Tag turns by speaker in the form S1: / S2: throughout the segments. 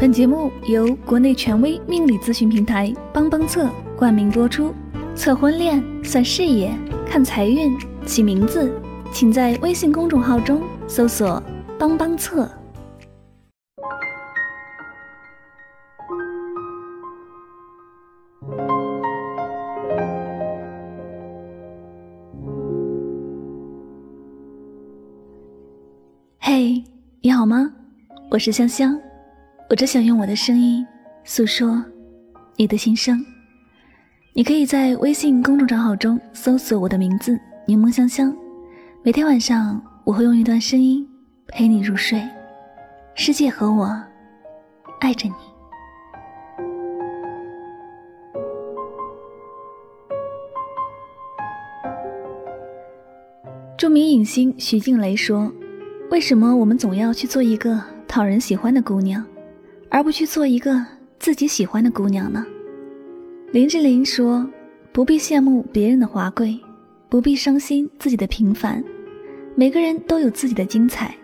S1: 本节目由国内权威命理咨询平台帮帮测冠名播出。测婚恋、算事业、看财运、起名字，请在微信公众号中搜索“帮帮测”。嘿，你好吗？我是香香。我只想用我的声音诉说你的心声。你可以在微信公众账号中搜索我的名字“柠檬香香”。每天晚上，我会用一段声音陪你入睡。世界和我爱着你。著名影星徐静蕾说：“为什么我们总要去做一个讨人喜欢的姑娘？”而不去做一个自己喜欢的姑娘呢？林志玲说：“不必羡慕别人的华贵，不必伤心自己的平凡。每个人都有自己的精彩，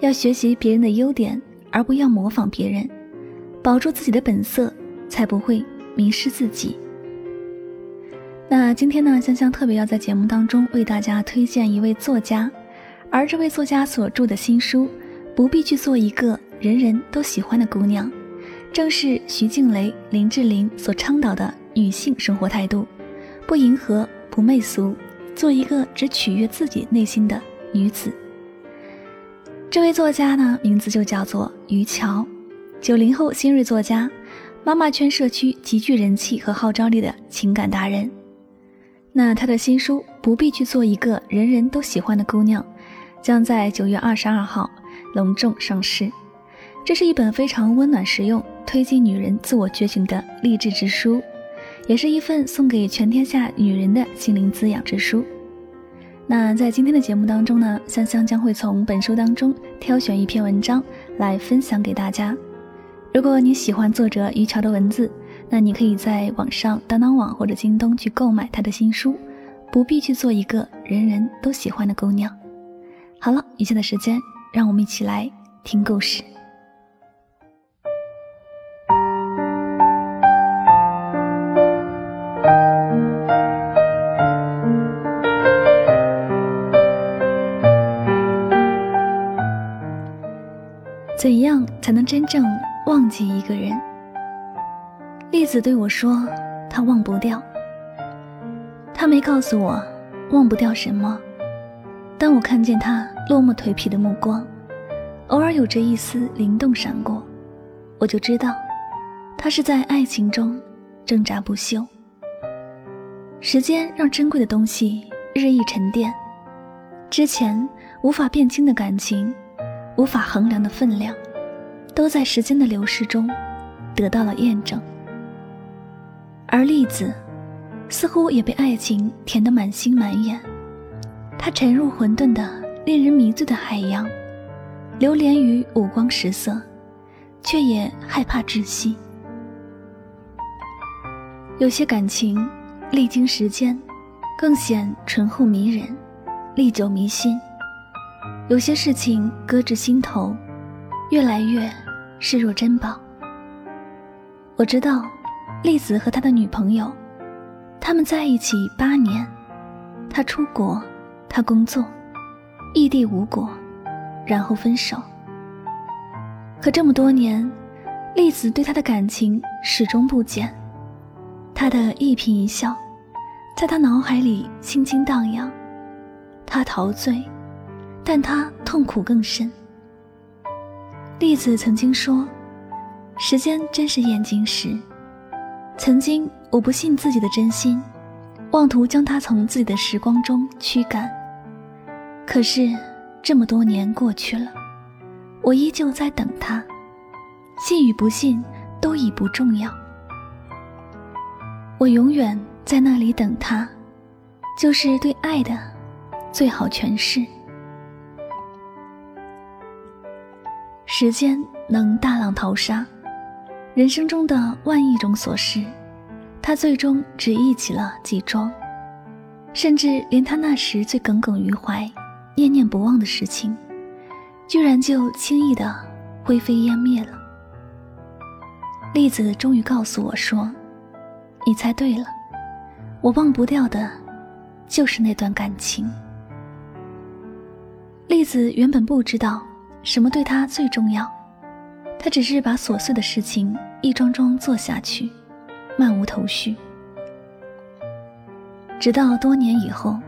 S1: 要学习别人的优点，而不要模仿别人。保住自己的本色，才不会迷失自己。”那今天呢，香香特别要在节目当中为大家推荐一位作家，而这位作家所著的新书《不必去做一个》。人人都喜欢的姑娘，正是徐静蕾、林志玲所倡导的女性生活态度：不迎合，不媚俗，做一个只取悦自己内心的女子。这位作家呢，名字就叫做于桥，九零后新锐作家，妈妈圈社区极具人气和号召力的情感达人。那他的新书《不必去做一个人人都喜欢的姑娘》，将在九月二十二号隆重上市。这是一本非常温暖、实用、推进女人自我觉醒的励志之书，也是一份送给全天下女人的心灵滋养之书。那在今天的节目当中呢，香香将会从本书当中挑选一篇文章来分享给大家。如果你喜欢作者于桥的文字，那你可以在网上当当网或者京东去购买他的新书，不必去做一个人人都喜欢的姑娘。好了，以下的时间，让我们一起来听故事。才能真正忘记一个人？栗子对我说：“他忘不掉。”他没告诉我忘不掉什么，但我看见他落寞颓皮的目光，偶尔有着一丝灵动闪过，我就知道，他是在爱情中挣扎不休。时间让珍贵的东西日益沉淀，之前无法辨清的感情。无法衡量的分量，都在时间的流逝中得到了验证。而栗子，似乎也被爱情填得满心满眼。他沉入混沌的、令人迷醉的海洋，流连于五光十色，却也害怕窒息。有些感情，历经时间，更显醇厚迷人，历久弥新。有些事情搁置心头，越来越视若珍宝。我知道，栗子和他的女朋友，他们在一起八年，他出国，他工作，异地无果，然后分手。可这么多年，栗子对他的感情始终不减，他的一颦一笑，在他脑海里轻轻荡漾，他陶醉。但他痛苦更深。栗子曾经说：“时间真是验金石。”曾经我不信自己的真心，妄图将它从自己的时光中驱赶。可是这么多年过去了，我依旧在等他。信与不信都已不重要，我永远在那里等他，就是对爱的最好诠释。时间能大浪淘沙，人生中的万亿种琐事，他最终只忆起了几桩，甚至连他那时最耿耿于怀、念念不忘的事情，居然就轻易的灰飞烟灭了。栗子终于告诉我说：“你猜对了，我忘不掉的，就是那段感情。”栗子原本不知道什么对他最重要，他只是把琐碎的事情一桩桩做下去，漫无头绪。直到多年以后，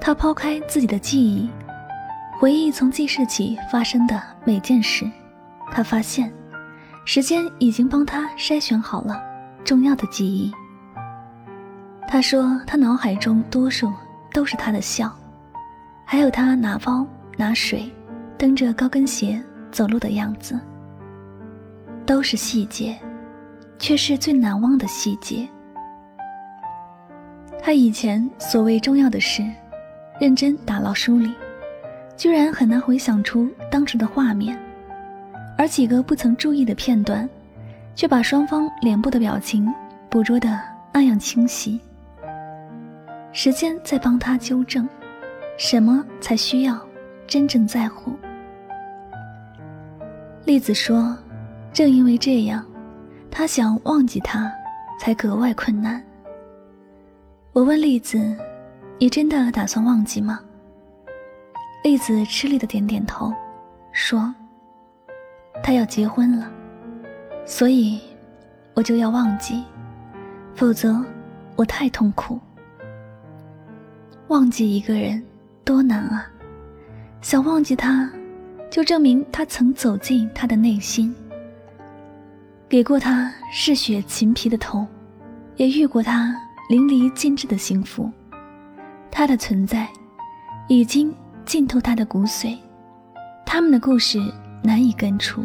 S1: 他抛开自己的记忆，回忆从记事起发生的每件事，他发现，时间已经帮他筛选好了重要的记忆。他说，他脑海中多数都是他的笑，还有他拿包拿水，蹬着高跟鞋走路的样子，都是细节，却是最难忘的细节。他以前所谓重要的事，认真打捞梳理，居然很难回想出当时的画面，而几个不曾注意的片段，却把双方脸部的表情捕捉得那样清晰。时间在帮他纠正，什么才需要真正在乎。栗子说：“正因为这样，他想忘记他，才格外困难。”我问栗子：“你真的打算忘记吗？”栗子吃力的点点头，说：“他要结婚了，所以我就要忘记，否则我太痛苦。忘记一个人多难啊！想忘记他，就证明他曾走进他的内心，给过他嗜血情皮的痛，也遇过他。”淋漓尽致的幸福，他的存在已经浸透他的骨髓，他们的故事难以根除。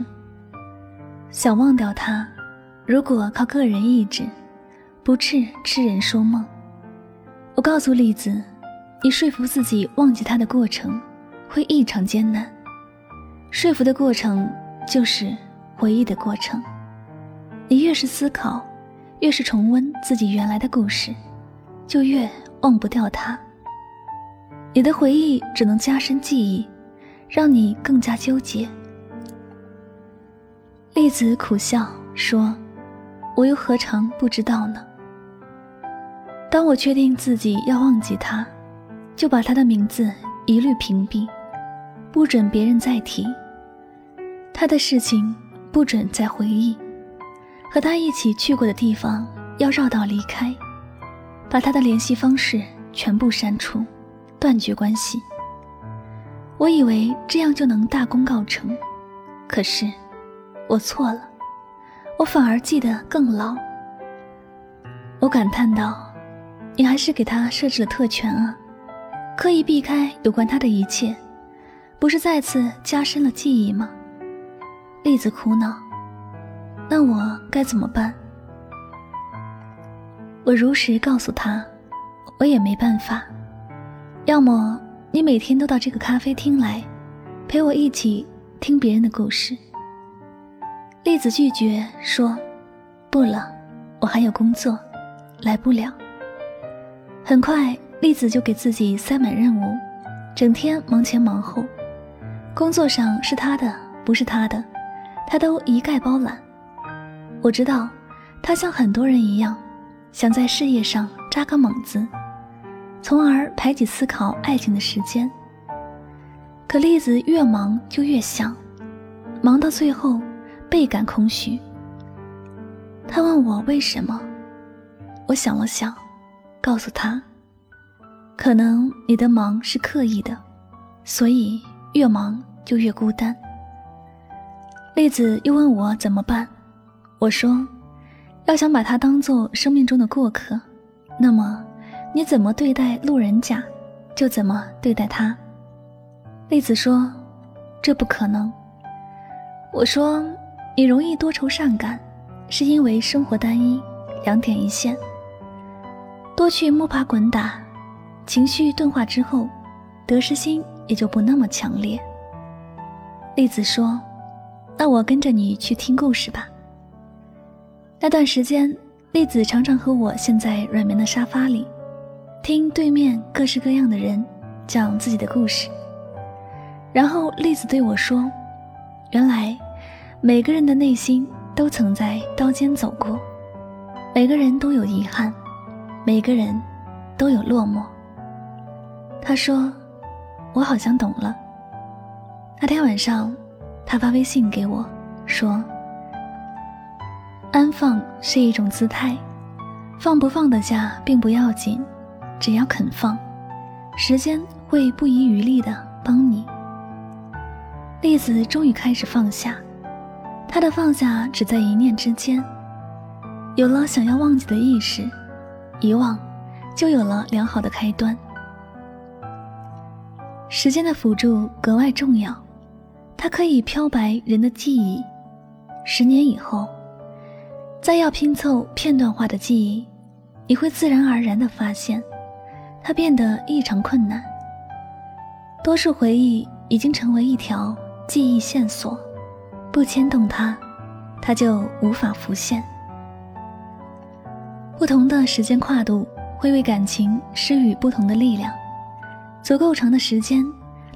S1: 想忘掉他，如果靠个人意志，不啻痴人说梦。我告诉栗子，你说服自己忘记他的过程会异常艰难，说服的过程就是回忆的过程。你越是思考。越是重温自己原来的故事，就越忘不掉他。你的回忆只能加深记忆，让你更加纠结。栗子苦笑说：“我又何尝不知道呢？当我确定自己要忘记他，就把他的名字一律屏蔽，不准别人再提他的事情，不准再回忆。”和他一起去过的地方要绕道离开，把他的联系方式全部删除，断绝关系。我以为这样就能大功告成，可是我错了，我反而记得更牢。我感叹道：“你还是给他设置了特权啊，刻意避开有关他的一切，不是再次加深了记忆吗？”栗子苦恼。那我该怎么办？我如实告诉他，我也没办法。要么你每天都到这个咖啡厅来，陪我一起听别人的故事。栗子拒绝说：“不了，我还有工作，来不了。”很快，栗子就给自己塞满任务，整天忙前忙后，工作上是他的，不是他的，他都一概包揽。我知道，他像很多人一样，想在事业上扎个猛子，从而排挤思考爱情的时间。可栗子越忙就越想，忙到最后倍感空虚。他问我为什么，我想了想，告诉他：可能你的忙是刻意的，所以越忙就越孤单。栗子又问我怎么办。我说：“要想把他当做生命中的过客，那么你怎么对待路人甲，就怎么对待他。”栗子说：“这不可能。”我说：“你容易多愁善感，是因为生活单一，两点一线。多去摸爬滚打，情绪钝化之后，得失心也就不那么强烈。”栗子说：“那我跟着你去听故事吧。”那段时间，栗子常常和我陷在软绵的沙发里，听对面各式各样的人讲自己的故事。然后栗子对我说：“原来，每个人的内心都曾在刀尖走过，每个人都有遗憾，每个人都有落寞。他说：“我好像懂了。”那天晚上，他发微信给我，说：“安放是一种姿态，放不放得下并不要紧，只要肯放，时间会不遗余力的帮你。”栗子终于开始放下，他的放下只在一念之间。有了想要忘记的意识，遗忘就有了良好的开端。时间的辅助格外重要。它可以漂白人的记忆，十年以后，再要拼凑片段化的记忆，你会自然而然地发现，它变得异常困难。多数回忆已经成为一条记忆线索，不牵动它，它就无法浮现。不同的时间跨度会为感情施予不同的力量，足够长的时间，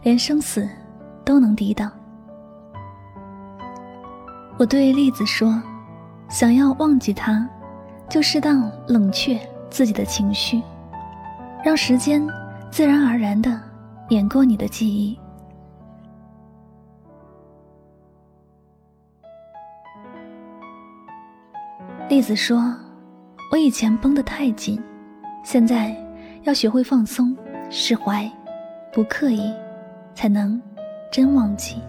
S1: 连生死都能抵挡。我对栗子说：“想要忘记他，就适当冷却自己的情绪，让时间自然而然的碾过你的记忆。”栗子说：“我以前绷得太紧，现在要学会放松、释怀，不刻意，才能真忘记。”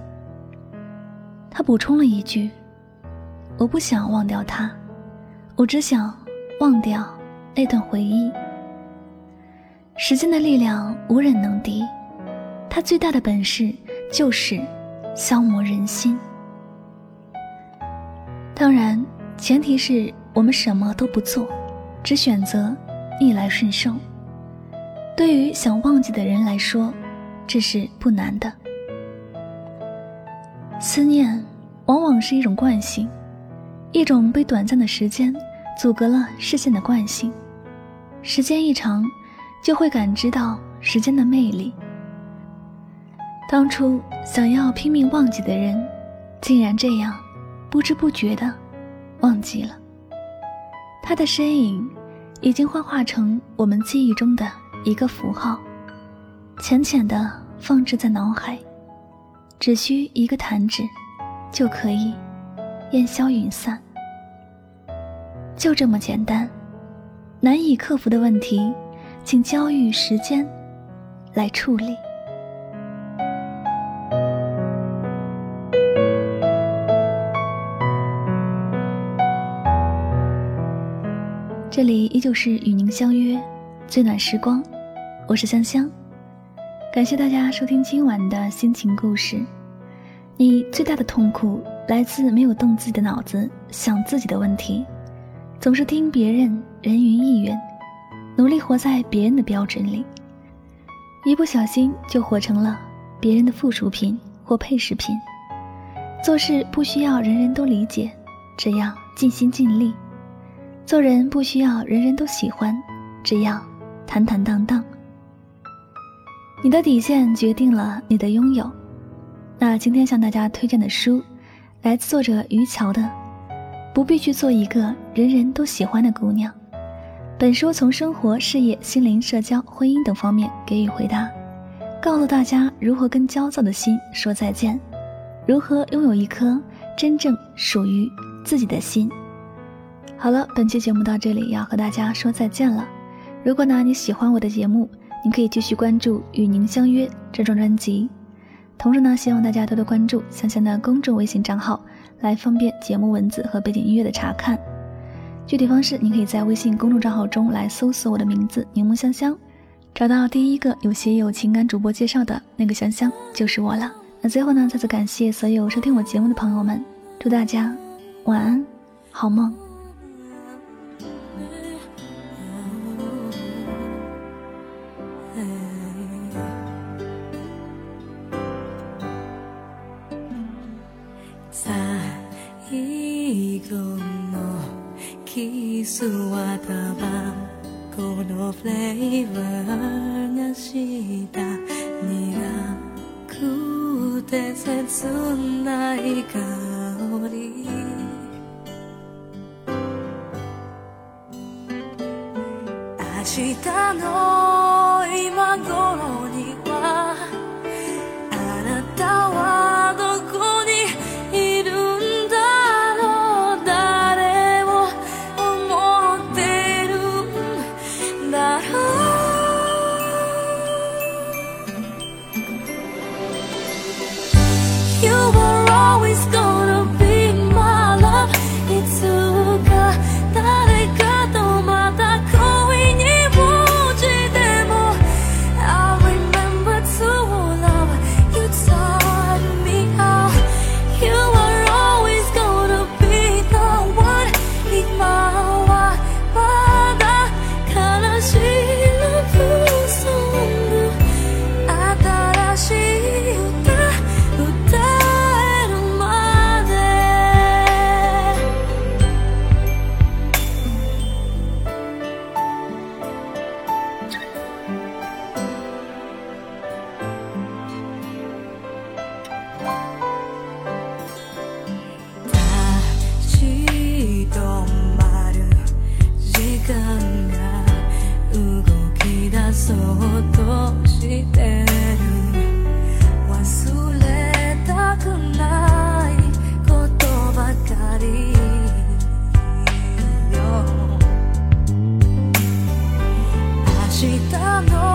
S1: 他补充了一句。我不想忘掉他，我只想忘掉那段回忆。时间的力量无人能敌，它最大的本事就是消磨人心。当然，前提是我们什么都不做，只选择逆来顺受。对于想忘记的人来说，这是不难的。思念往往是一种惯性。一种被短暂的时间阻隔了视线的惯性，时间一长，就会感知到时间的魅力。当初想要拼命忘记的人，竟然这样不知不觉的忘记了。他的身影已经幻化成我们记忆中的一个符号，浅浅的放置在脑海，只需一个弹指，就可以。烟消云散，就这么简单。难以克服的问题，请交予时间来处理。这里依旧是与您相约最暖时光，我是香香。感谢大家收听今晚的心情故事。你最大的痛苦来自没有动自己的脑子想自己的问题，总是听别人人云亦云，努力活在别人的标准里，一不小心就活成了别人的附属品或配饰品。做事不需要人人都理解，只要尽心尽力；做人不需要人人都喜欢，只要坦坦荡荡。你的底线决定了你的拥有。那今天向大家推荐的书，来自作者于桥的《不必去做一个人人都喜欢的姑娘》。本书从生活、事业、心灵、社交、婚姻等方面给予回答，告诉大家如何跟焦躁的心说再见，如何拥有一颗真正属于自己的心。好了，本期节目到这里要和大家说再见了。如果呢你喜欢我的节目，您可以继续关注《与您相约》这张专辑。同时呢，希望大家多多关注香香的公众微信账号，来方便节目文字和背景音乐的查看。具体方式，您可以在微信公众账号中来搜索我的名字“柠檬香香”，找到第一个有写有情感主播介绍的那个香香就是我了。那最后呢，再次感谢所有收听我节目的朋友们，祝大家晚安，好梦。to 忘れたくない
S2: ことばかりよ。明日の